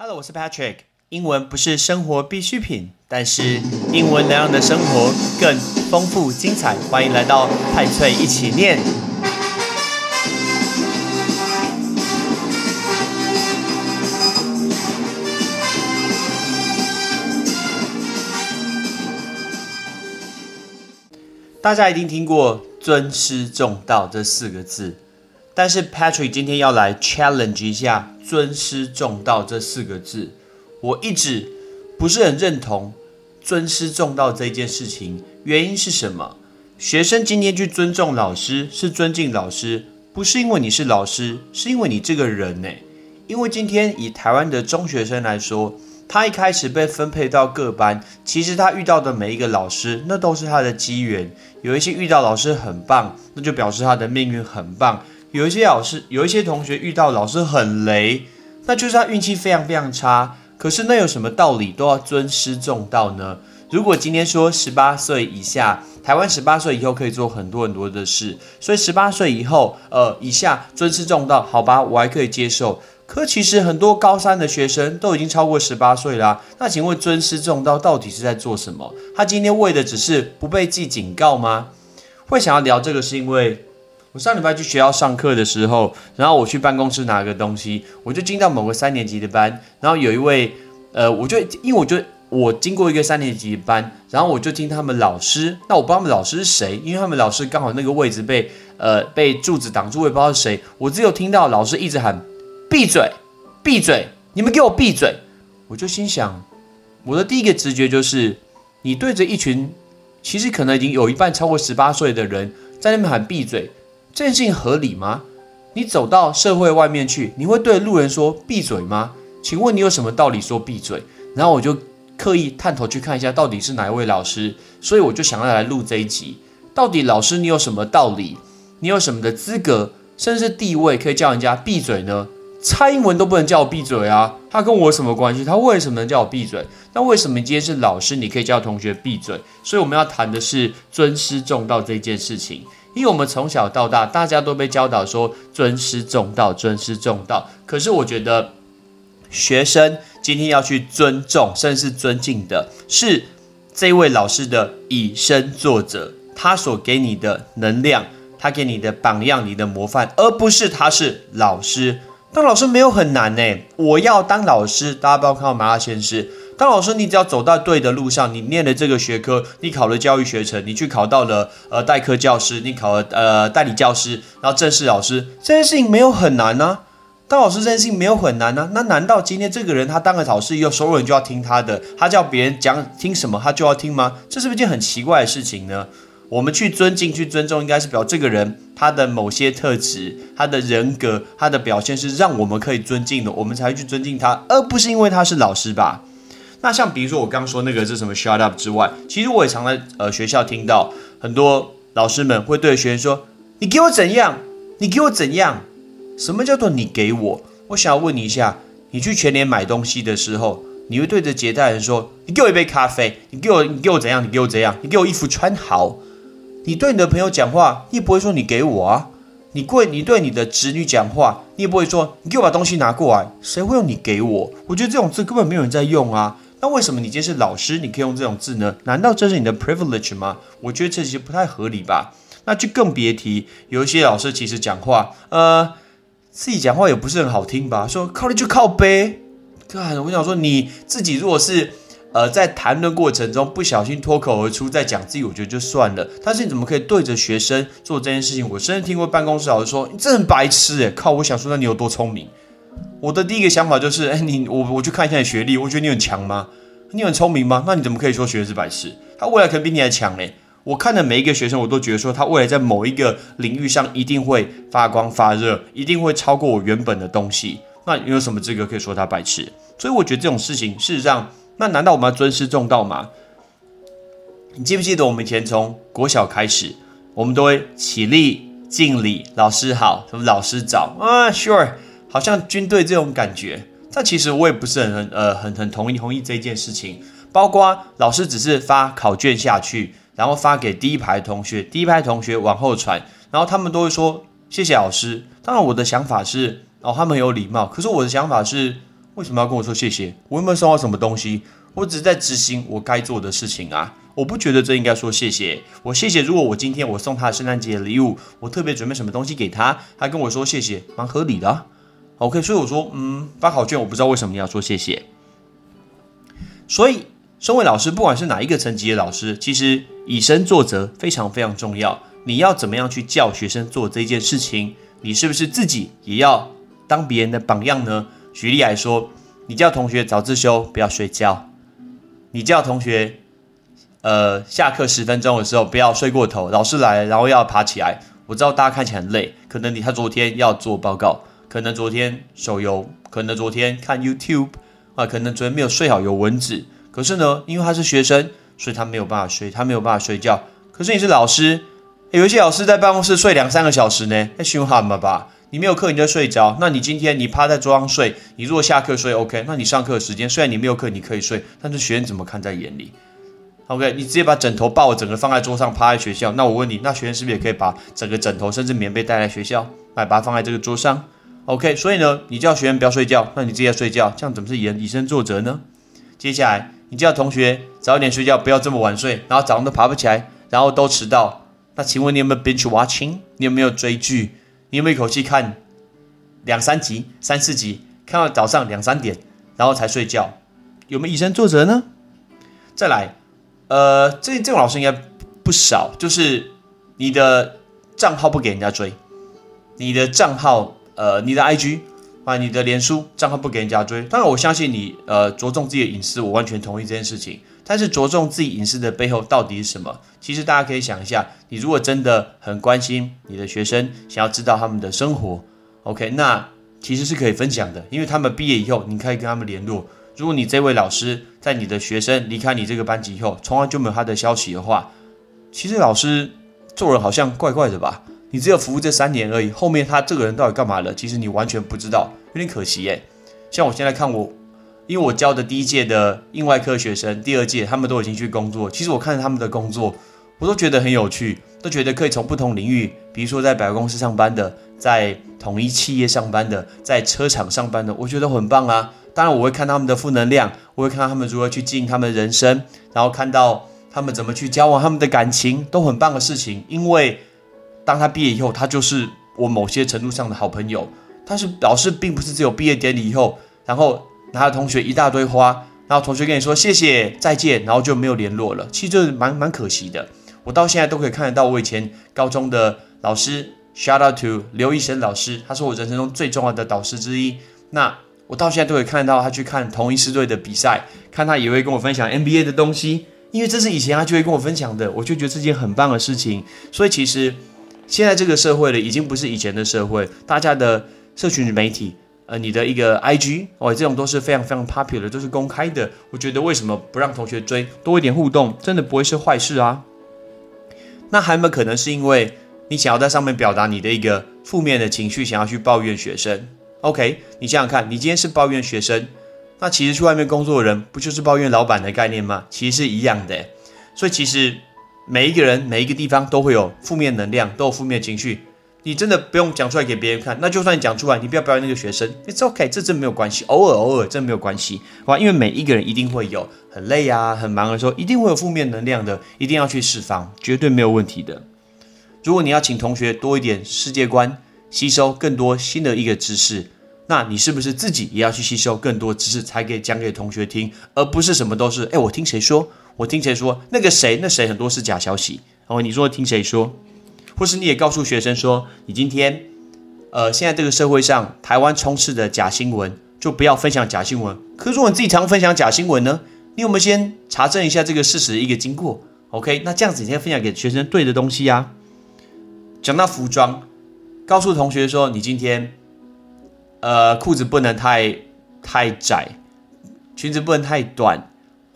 Hello，我是 Patrick。英文不是生活必需品，但是英文能让你的生活更丰富精彩。欢迎来到派翠一起念。大家一定听过“尊师重道”这四个字，但是 Patrick 今天要来 challenge 一下“尊师重道”这四个字。我一直不是很认同“尊师重道”这件事情，原因是什么？学生今天去尊重老师，是尊敬老师，不是因为你是老师，是因为你这个人呢。因为今天以台湾的中学生来说，他一开始被分配到各班，其实他遇到的每一个老师，那都是他的机缘。有一些遇到老师很棒，那就表示他的命运很棒；有一些老师，有一些同学遇到老师很雷，那就是他运气非常非常差。可是那有什么道理都要尊师重道呢？如果今天说十八岁以下，台湾十八岁以后可以做很多很多的事，所以十八岁以后，呃，以下尊师重道，好吧，我还可以接受。可其实很多高三的学生都已经超过十八岁啦。那请问尊师重道到底是在做什么？他今天为的只是不被记警告吗？会想要聊这个是因为上礼拜去学校上课的时候，然后我去办公室拿个东西，我就进到某个三年级的班，然后有一位呃，我就因为我就我经过一个三年级的班，然后我就听他们老师，那我不知道他们老师是谁，因为他们老师刚好那个位置被呃被柱子挡住，我也不知道是谁，我只有听到老师一直喊。闭嘴！闭嘴！你们给我闭嘴！我就心想，我的第一个直觉就是，你对着一群其实可能已经有一半超过十八岁的人在那边喊闭嘴，这件事情合理吗？你走到社会外面去，你会对路人说闭嘴吗？请问你有什么道理说闭嘴？然后我就刻意探头去看一下，到底是哪一位老师，所以我就想要来录这一集。到底老师你有什么道理？你有什么的资格，甚至是地位，可以叫人家闭嘴呢？蔡英文都不能叫我闭嘴啊！他跟我有什么关系？他为什么能叫我闭嘴？那为什么今天是老师，你可以叫同学闭嘴？所以我们要谈的是尊师重道这件事情。因为我们从小到大，大家都被教导说尊师重道，尊师重道。可是我觉得，学生今天要去尊重，甚至是尊敬的，是这位老师的以身作则，他所给你的能量，他给你的榜样，你的模范，而不是他是老师。当老师没有很难呢。我要当老师，大家不要看到麻辣鲜师。当老师，你只要走到对的路上，你念了这个学科，你考了教育学程，你去考到了呃代课教师，你考了呃代理教师，然后正式老师，这件事情没有很难呢。当老师这件事情没有很难呢。那难道今天这个人他当了老师以后，所有人就要听他的？他叫别人讲听什么，他就要听吗？这是不是一件很奇怪的事情呢？我们去尊敬、去尊重，应该是表这个人他的某些特质、他的人格、他的表现是让我们可以尊敬的，我们才会去尊敬他，而不是因为他是老师吧？那像比如说我刚说那个是什么 “shut up” 之外，其实我也常在呃学校听到很多老师们会对学生说：“你给我怎样？你给我怎样？什么叫做你给我？”我想要问你一下，你去全年买东西的时候，你会对着接待人说：“你给我一杯咖啡，你给我你给我怎样？你给我怎样？你给我衣服穿好。”你对你的朋友讲话，你也不会说你给我啊。你贵，你对你的侄女讲话，你也不会说你给我把东西拿过来。谁会用你给我？我觉得这种字根本没有人在用啊。那为什么你今天是老师，你可以用这种字呢？难道这是你的 privilege 吗？我觉得这些不太合理吧。那就更别提有一些老师其实讲话，呃，自己讲话也不是很好听吧？说靠你就靠背。看，我想说你自己如果是。呃，在谈论过程中不小心脱口而出，在讲自己，我觉得就算了。但是你怎么可以对着学生做这件事情？我甚至听过办公室老师说：“你真白痴诶，靠！我想说，那你有多聪明？我的第一个想法就是：哎，你我我去看一下你学历，我觉得你很强吗？你很聪明吗？那你怎么可以说学生是白痴？他未来可能比你还强嘞！我看的每一个学生，我都觉得说他未来在某一个领域上一定会发光发热，一定会超过我原本的东西。那你有什么资格可以说他白痴？所以我觉得这种事情事实上。那难道我们要尊师重道吗？你记不记得我们以前从国小开始，我们都会起立敬礼，老师好，什么老师早啊？Sure，好像军队这种感觉。但其实我也不是很很呃很很同意同意这件事情。包括老师只是发考卷下去，然后发给第一排同学，第一排同学往后传，然后他们都会说谢谢老师。当然我的想法是哦，他们有礼貌。可是我的想法是。为什么要跟我说谢谢？我有没有送到什么东西？我只是在执行我该做的事情啊！我不觉得这应该说谢谢。我谢谢，如果我今天我送他圣诞节礼物，我特别准备什么东西给他，他跟我说谢谢，蛮合理的。OK，所以我说，嗯，发考卷我不知道为什么你要说谢谢。所以，身为老师，不管是哪一个层级的老师，其实以身作则非常非常重要。你要怎么样去教学生做这件事情？你是不是自己也要当别人的榜样呢？举例来说，你叫同学早自修不要睡觉，你叫同学，呃，下课十分钟的时候不要睡过头，老师来然后要爬起来。我知道大家看起来很累，可能你他昨天要做报告。可能昨天手游，可能昨天看 YouTube 啊，可能昨天没有睡好有蚊子。可是呢，因为他是学生，所以他没有办法睡，他没有办法睡觉。可是你是老师，有一些老师在办公室睡两三个小时呢，那凶悍吧？你没有课你就睡着，那你今天你趴在桌上睡，你如果下课睡 OK，那你上课时间虽然你没有课你可以睡，但是学生怎么看在眼里？OK，你直接把枕头抱整个放在桌上趴在学校，那我问你，那学生是不是也可以把整个枕头甚至棉被带来学校，来把它放在这个桌上？OK，所以呢，你叫学员不要睡觉，那你自己要睡觉，这样怎么是以以身作则呢？接下来，你叫同学早一点睡觉，不要这么晚睡，然后早上都爬不起来，然后都迟到。那请问你有没有 binge watching？你有没有追剧？你有没有一口气看两三集、三四集，看到早上两三点，然后才睡觉？有没有以身作则呢？再来，呃，这这种老师应该不少，就是你的账号不给人家追，你的账号。呃，你的 IG 啊，你的脸书账号不给人家追，当然我相信你，呃，着重自己的隐私，我完全同意这件事情。但是着重自己隐私的背后到底是什么？其实大家可以想一下，你如果真的很关心你的学生，想要知道他们的生活，OK，那其实是可以分享的，因为他们毕业以后，你可以跟他们联络。如果你这位老师在你的学生离开你这个班级以后，从来就没有他的消息的话，其实老师做人好像怪怪的吧？你只有服务这三年而已，后面他这个人到底干嘛了？其实你完全不知道，有点可惜耶。像我现在看我，因为我教的第一届的应外科学生，第二届他们都已经去工作。其实我看着他们的工作，我都觉得很有趣，都觉得可以从不同领域，比如说在百货公司上班的，在统一企业上班的，在车厂上班的，我觉得很棒啊。当然我会看他们的负能量，我会看到他们如何去经营他们的人生，然后看到他们怎么去交往，他们的感情都很棒的事情，因为。当他毕业以后，他就是我某些程度上的好朋友。但是老师并不是只有毕业典礼以后，然后拿了同学一大堆花，然后同学跟你说谢谢再见，然后就没有联络了。其实这蛮蛮可惜的。我到现在都可以看得到我以前高中的老师，shout out to 刘医生老师，他是我人生中最重要的导师之一。那我到现在都可以看得到他去看同一师队的比赛，看他也会跟我分享 NBA 的东西，因为这是以前他就会跟我分享的，我就觉得这件很棒的事情。所以其实。现在这个社会了，已经不是以前的社会。大家的社群媒体，呃，你的一个 IG 哦，这种都是非常非常 popular，都是公开的。我觉得为什么不让同学追，多一点互动，真的不会是坏事啊？那还有没有可能是因为你想要在上面表达你的一个负面的情绪，想要去抱怨学生？OK，你想想看，你今天是抱怨学生，那其实去外面工作的人不就是抱怨老板的概念吗？其实是一样的。所以其实。每一个人每一个地方都会有负面能量，都有负面情绪。你真的不用讲出来给别人看。那就算你讲出来，你不要表扬那个学生，It's OK，这真没有关系。偶尔偶尔真没有关系，好吧？因为每一个人一定会有很累啊、很忙的时候，一定会有负面能量的，一定要去释放，绝对没有问题的。如果你要请同学多一点世界观，吸收更多新的一个知识，那你是不是自己也要去吸收更多知识，才可以讲给同学听，而不是什么都是哎，我听谁说。我听谁说那个谁那谁很多是假消息，然后你说听谁说，或是你也告诉学生说，你今天，呃，现在这个社会上台湾充斥的假新闻，就不要分享假新闻。可是如果你自己常分享假新闻呢，你有没有先查证一下这个事实一个经过？OK，那这样子你先分享给学生对的东西呀。讲到服装，告诉同学说，你今天，呃，裤子不能太太窄，裙子不能太短。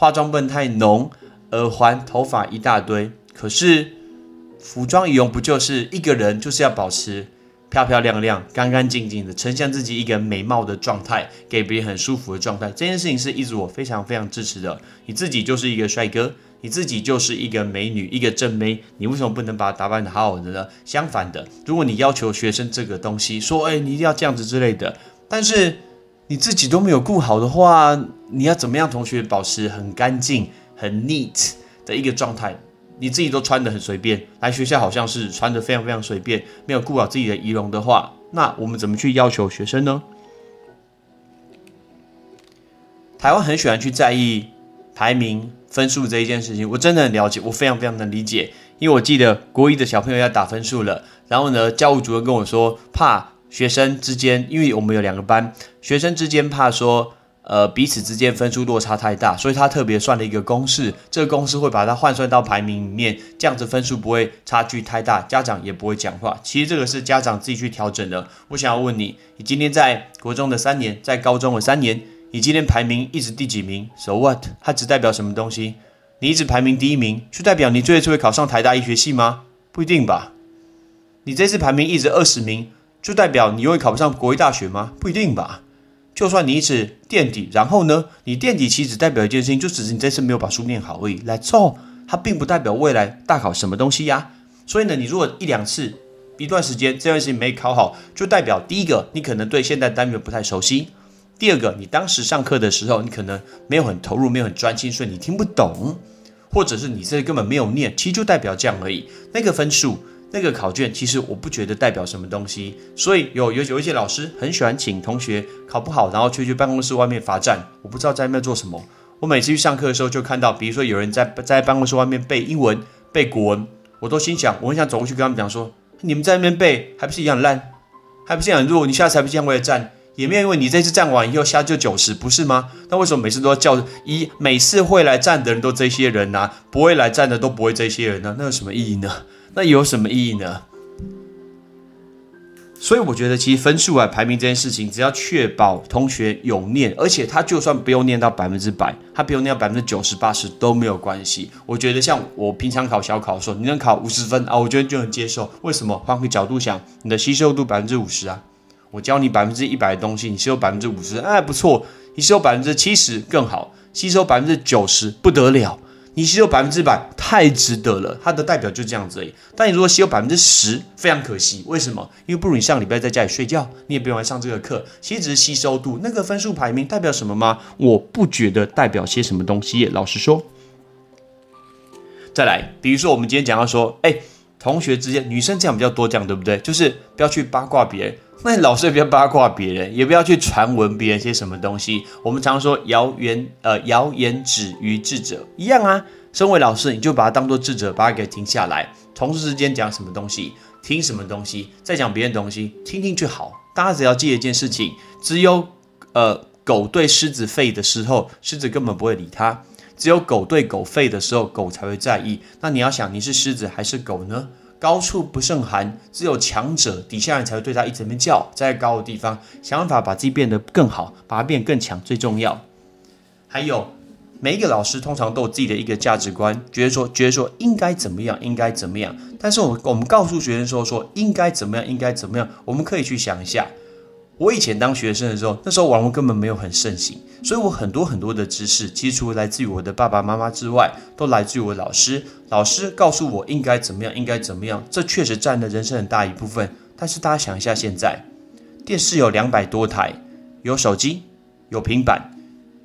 化妆不能太浓，耳环、头发一大堆。可是服装仪容不就是一个人就是要保持漂漂亮亮、干干净净的，呈现自己一个美貌的状态，给别人很舒服的状态。这件事情是一直我非常非常支持的。你自己就是一个帅哥，你自己就是一个美女，一个正妹，你为什么不能把它打扮的好好的呢？相反的，如果你要求学生这个东西，说哎你一定要这样子之类的，但是。你自己都没有顾好的话，你要怎么样同学保持很干净、很 neat 的一个状态？你自己都穿的很随便，来学校好像是穿的非常非常随便，没有顾好自己的仪容的话，那我们怎么去要求学生呢？台湾很喜欢去在意排名分数这一件事情，我真的很了解，我非常非常能理解，因为我记得国一的小朋友要打分数了，然后呢，教务主任跟我说怕。学生之间，因为我们有两个班，学生之间怕说，呃，彼此之间分数落差太大，所以他特别算了一个公式，这个公式会把它换算到排名里面，这样子分数不会差距太大，家长也不会讲话。其实这个是家长自己去调整的。我想要问你，你今天在国中的三年，在高中的三年，你今天排名一直第几名？So what？它只代表什么东西？你一直排名第一名，就代表你这次会考上台大医学系吗？不一定吧。你这次排名一直二十名。就代表你又会考不上国立大学吗？不一定吧。就算你一直垫底，然后呢，你垫底其实代表一件事情，就只是你这次没有把书念好而已。来错，它并不代表未来大考什么东西呀。所以呢，你如果一两次一段时间这件事情没考好，就代表第一个你可能对现代单元不太熟悉，第二个你当时上课的时候你可能没有很投入，没有很专心，所以你听不懂，或者是你这根本没有念，其实就代表这样而已。那个分数。那个考卷其实我不觉得代表什么东西，所以有有有一些老师很喜欢请同学考不好，然后去去办公室外面罚站。我不知道在那边做什么。我每次去上课的时候就看到，比如说有人在在办公室外面背英文、背古文，我都心想，我很想走过去跟他们讲说：你们在那边背还不是一样烂，还不是一样弱？你下次还不是一样为了站？也没有因为你这次站完以后下就九十，不是吗？那为什么每次都要叫一每次会来站的人都这些人呢？不会来站的都不会这些人呢？那有什么意义呢？那有什么意义呢？所以我觉得，其实分数啊、排名这件事情，只要确保同学有念，而且他就算不用念到百分之百，他不用念到百分之九十八十都没有关系。我觉得，像我平常考小考的时候，你能考五十分啊，我觉得就能接受。为什么？换个角度想，你的吸收度百分之五十啊，我教你百分之一百的东西，你吸收百分之五十，哎，不错。你吸收百分之七十更好，吸收百分之九十不得了。你吸收百分之百太值得了，它的代表就这样子而已。但你如果吸收百分之十，非常可惜。为什么？因为不如你上礼拜在家里睡觉，你也不用来上这个课。其实只是吸收度，那个分数排名代表什么吗？我不觉得代表些什么东西。老实说，再来，比如说我们今天讲到说，哎，同学之间，女生这样比较多，这样对不对？就是不要去八卦别人。那老师也不要八卦别人，也不要去传闻别人些什么东西。我们常说谣言，呃，谣言止于智者一样啊。身为老师，你就把它当做智者，把它给停下来。同事之间讲什么东西，听什么东西，在讲别人东西，听听就好。大家只要记一件事情：只有呃狗对狮子吠的时候，狮子根本不会理它；只有狗对狗吠的时候，狗才会在意。那你要想，你是狮子还是狗呢？高处不胜寒，只有强者，底下人才会对他一直在叫。在高的地方，想办法把自己变得更好，把它变更强最重要。还有，每一个老师通常都有自己的一个价值观，觉得说，觉得说应该怎么样，应该怎么样。但是，我我们告诉学生说，说应该怎么样，应该怎么样，我们可以去想一下。我以前当学生的时候，那时候网络根本没有很盛行，所以我很多很多的知识，其实除了来自于我的爸爸妈妈之外，都来自于我老师。老师告诉我应该怎么样，应该怎么样，这确实占了人生很大一部分。但是大家想一下，现在电视有两百多台，有手机，有平板，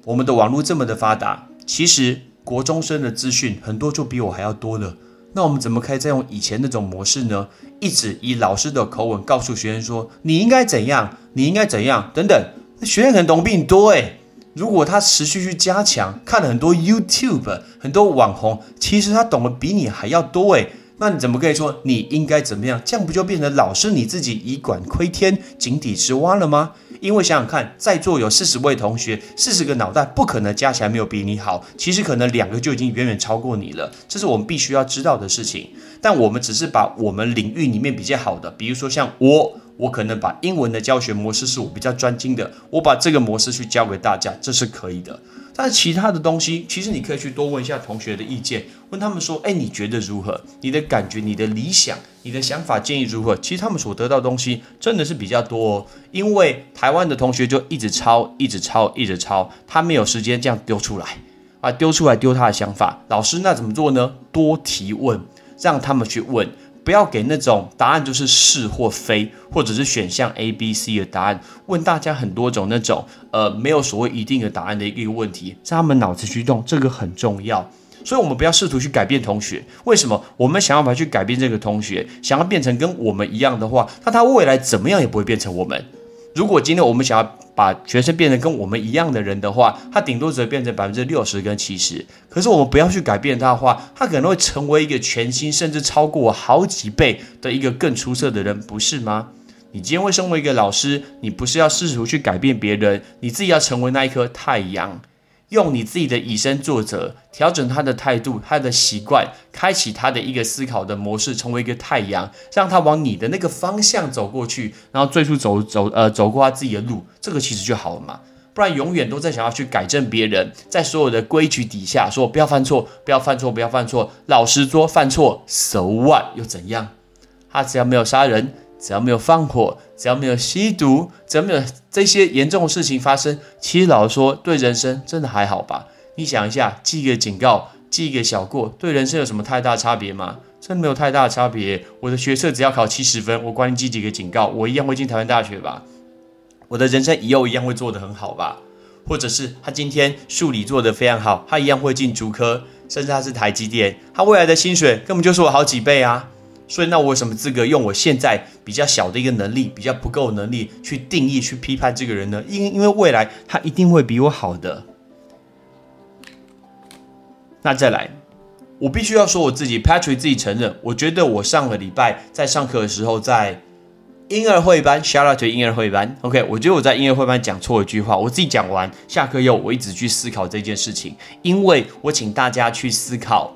我们的网络这么的发达，其实国中生的资讯很多就比我还要多了。那我们怎么可以再用以前那种模式呢？一直以老师的口吻告诉学生说：“你应该怎样，你应该怎样，等等。”那学生可能懂比你多诶。如果他持续去加强，看了很多 YouTube，很多网红，其实他懂得比你还要多诶。那你怎么可以说你应该怎么样？这样不就变成老师你自己以管窥天、井底之蛙了吗？因为想想看，在座有四十位同学，四十个脑袋不可能加起来没有比你好。其实可能两个就已经远远超过你了，这是我们必须要知道的事情。但我们只是把我们领域里面比较好的，比如说像我，我可能把英文的教学模式是我比较专精的，我把这个模式去教给大家，这是可以的。但是其他的东西，其实你可以去多问一下同学的意见，问他们说：“哎，你觉得如何？你的感觉、你的理想、你的想法、建议如何？”其实他们所得到的东西真的是比较多，哦，因为台湾的同学就一直抄、一直抄、一直抄，他没有时间这样丢出来啊，丢出来丢他的想法。老师那怎么做呢？多提问，让他们去问，不要给那种答案就是是或非，或者是选项 A、B、C 的答案，问大家很多种那种呃没有所谓一定的答案的一个问题，让他们脑子去动，这个很重要。所以，我们不要试图去改变同学。为什么？我们想要把去改变这个同学，想要变成跟我们一样的话，那他未来怎么样也不会变成我们。如果今天我们想要把学生变成跟我们一样的人的话，他顶多只会变成百分之六十跟七十。可是我们不要去改变他的话，他可能会成为一个全新，甚至超过我好几倍的一个更出色的人，不是吗？你今天会身为一个老师，你不是要试图去改变别人，你自己要成为那一颗太阳。用你自己的以身作则，调整他的态度、他的习惯，开启他的一个思考的模式，成为一个太阳，让他往你的那个方向走过去，然后最初走走呃走过他自己的路，这个其实就好了嘛。不然永远都在想要去改正别人，在所有的规矩底下说不要犯错，不要犯错，不要犯错。老实说，犯错，so what 又怎样？他只要没有杀人。只要没有放火，只要没有吸毒，只要没有这些严重的事情发生，其实老实说，对人生真的还好吧？你想一下，记一个警告，记一个小过，对人生有什么太大差别吗？真的没有太大的差别。我的学测只要考七十分，我管你记几个警告，我一样会进台湾大学吧？我的人生以后一样会做得很好吧？或者是他今天数理做得非常好，他一样会进竹科，甚至他是台积电，他未来的薪水根本就是我好几倍啊！所以，那我有什么资格用我现在比较小的一个能力、比较不够能力去定义、去批判这个人呢？因因为未来他一定会比我好的。那再来，我必须要说我自己，Patrick 自己承认，我觉得我上个礼拜在上课的时候，在婴儿会班，shout out to 婴儿会班，OK，我觉得我在婴儿会班讲错一句话，我自己讲完下课后，我一直去思考这件事情，因为我请大家去思考。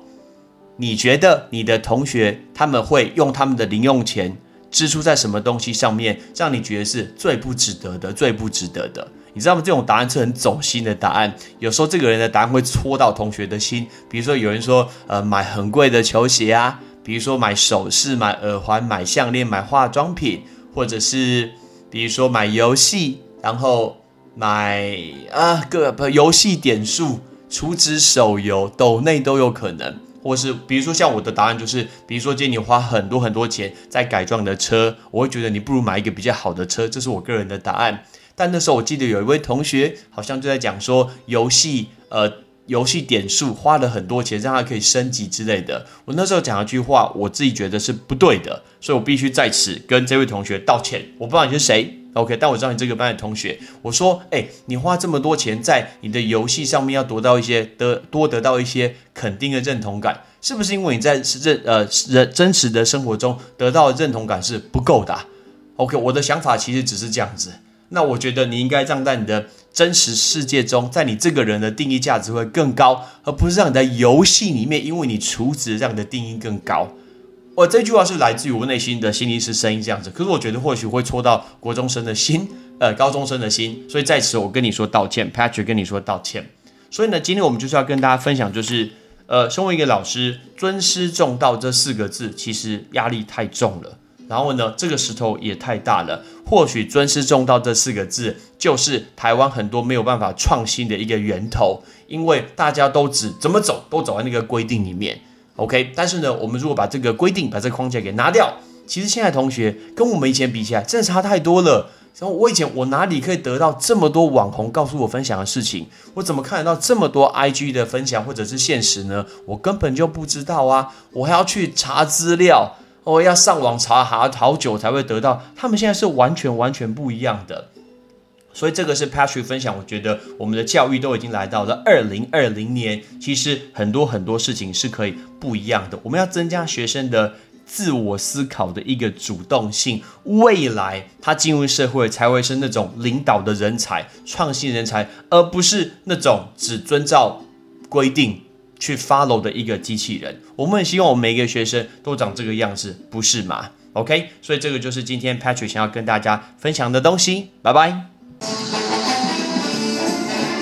你觉得你的同学他们会用他们的零用钱支出在什么东西上面，让你觉得是最不值得的、最不值得的？你知道吗？这种答案是很走心的答案。有时候这个人的答案会戳到同学的心。比如说有人说，呃，买很贵的球鞋啊，比如说买首饰、买耳环、买项链、买化妆品，或者是比如说买游戏，然后买啊个不游戏点数、储值手游、抖内都有可能。或是比如说像我的答案就是，比如说今天你花很多很多钱在改装的车，我会觉得你不如买一个比较好的车，这是我个人的答案。但那时候我记得有一位同学好像就在讲说，游戏呃游戏点数花了很多钱，让他可以升级之类的。我那时候讲一句话，我自己觉得是不对的，所以我必须在此跟这位同学道歉。我不知道你是谁。OK，但我知道你这个班的同学，我说，哎，你花这么多钱在你的游戏上面，要得到一些得多得到一些肯定的认同感，是不是因为你在认呃人真实的生活中得到的认同感是不够的？OK，我的想法其实只是这样子。那我觉得你应该站在你的真实世界中，在你这个人的定义价值会更高，而不是让你在游戏里面因为你储值让你的定义更高。我这句话是来自于我内心的心理师声音这样子，可是我觉得或许会戳到国中生的心，呃，高中生的心，所以在此我跟你说道歉，Patrick 跟你说道歉。所以呢，今天我们就是要跟大家分享，就是呃，身为一个老师，尊师重道这四个字其实压力太重了，然后呢，这个石头也太大了。或许尊师重道这四个字就是台湾很多没有办法创新的一个源头，因为大家都只怎么走都走在那个规定里面。OK，但是呢，我们如果把这个规定、把这个框架给拿掉，其实现在同学跟我们以前比起来，真的差太多了。然后我以前我哪里可以得到这么多网红告诉我分享的事情？我怎么看得到这么多 IG 的分享或者是现实呢？我根本就不知道啊！我还要去查资料，我要上网查好好久才会得到。他们现在是完全完全不一样的。所以这个是 Patrick 分享，我觉得我们的教育都已经来到了二零二零年，其实很多很多事情是可以不一样的。我们要增加学生的自我思考的一个主动性，未来他进入社会才会是那种领导的人才、创新人才，而不是那种只遵照规定去 follow 的一个机器人。我们很希望我们每一个学生都长这个样子，不是吗？OK，所以这个就是今天 Patrick 想要跟大家分享的东西。拜拜。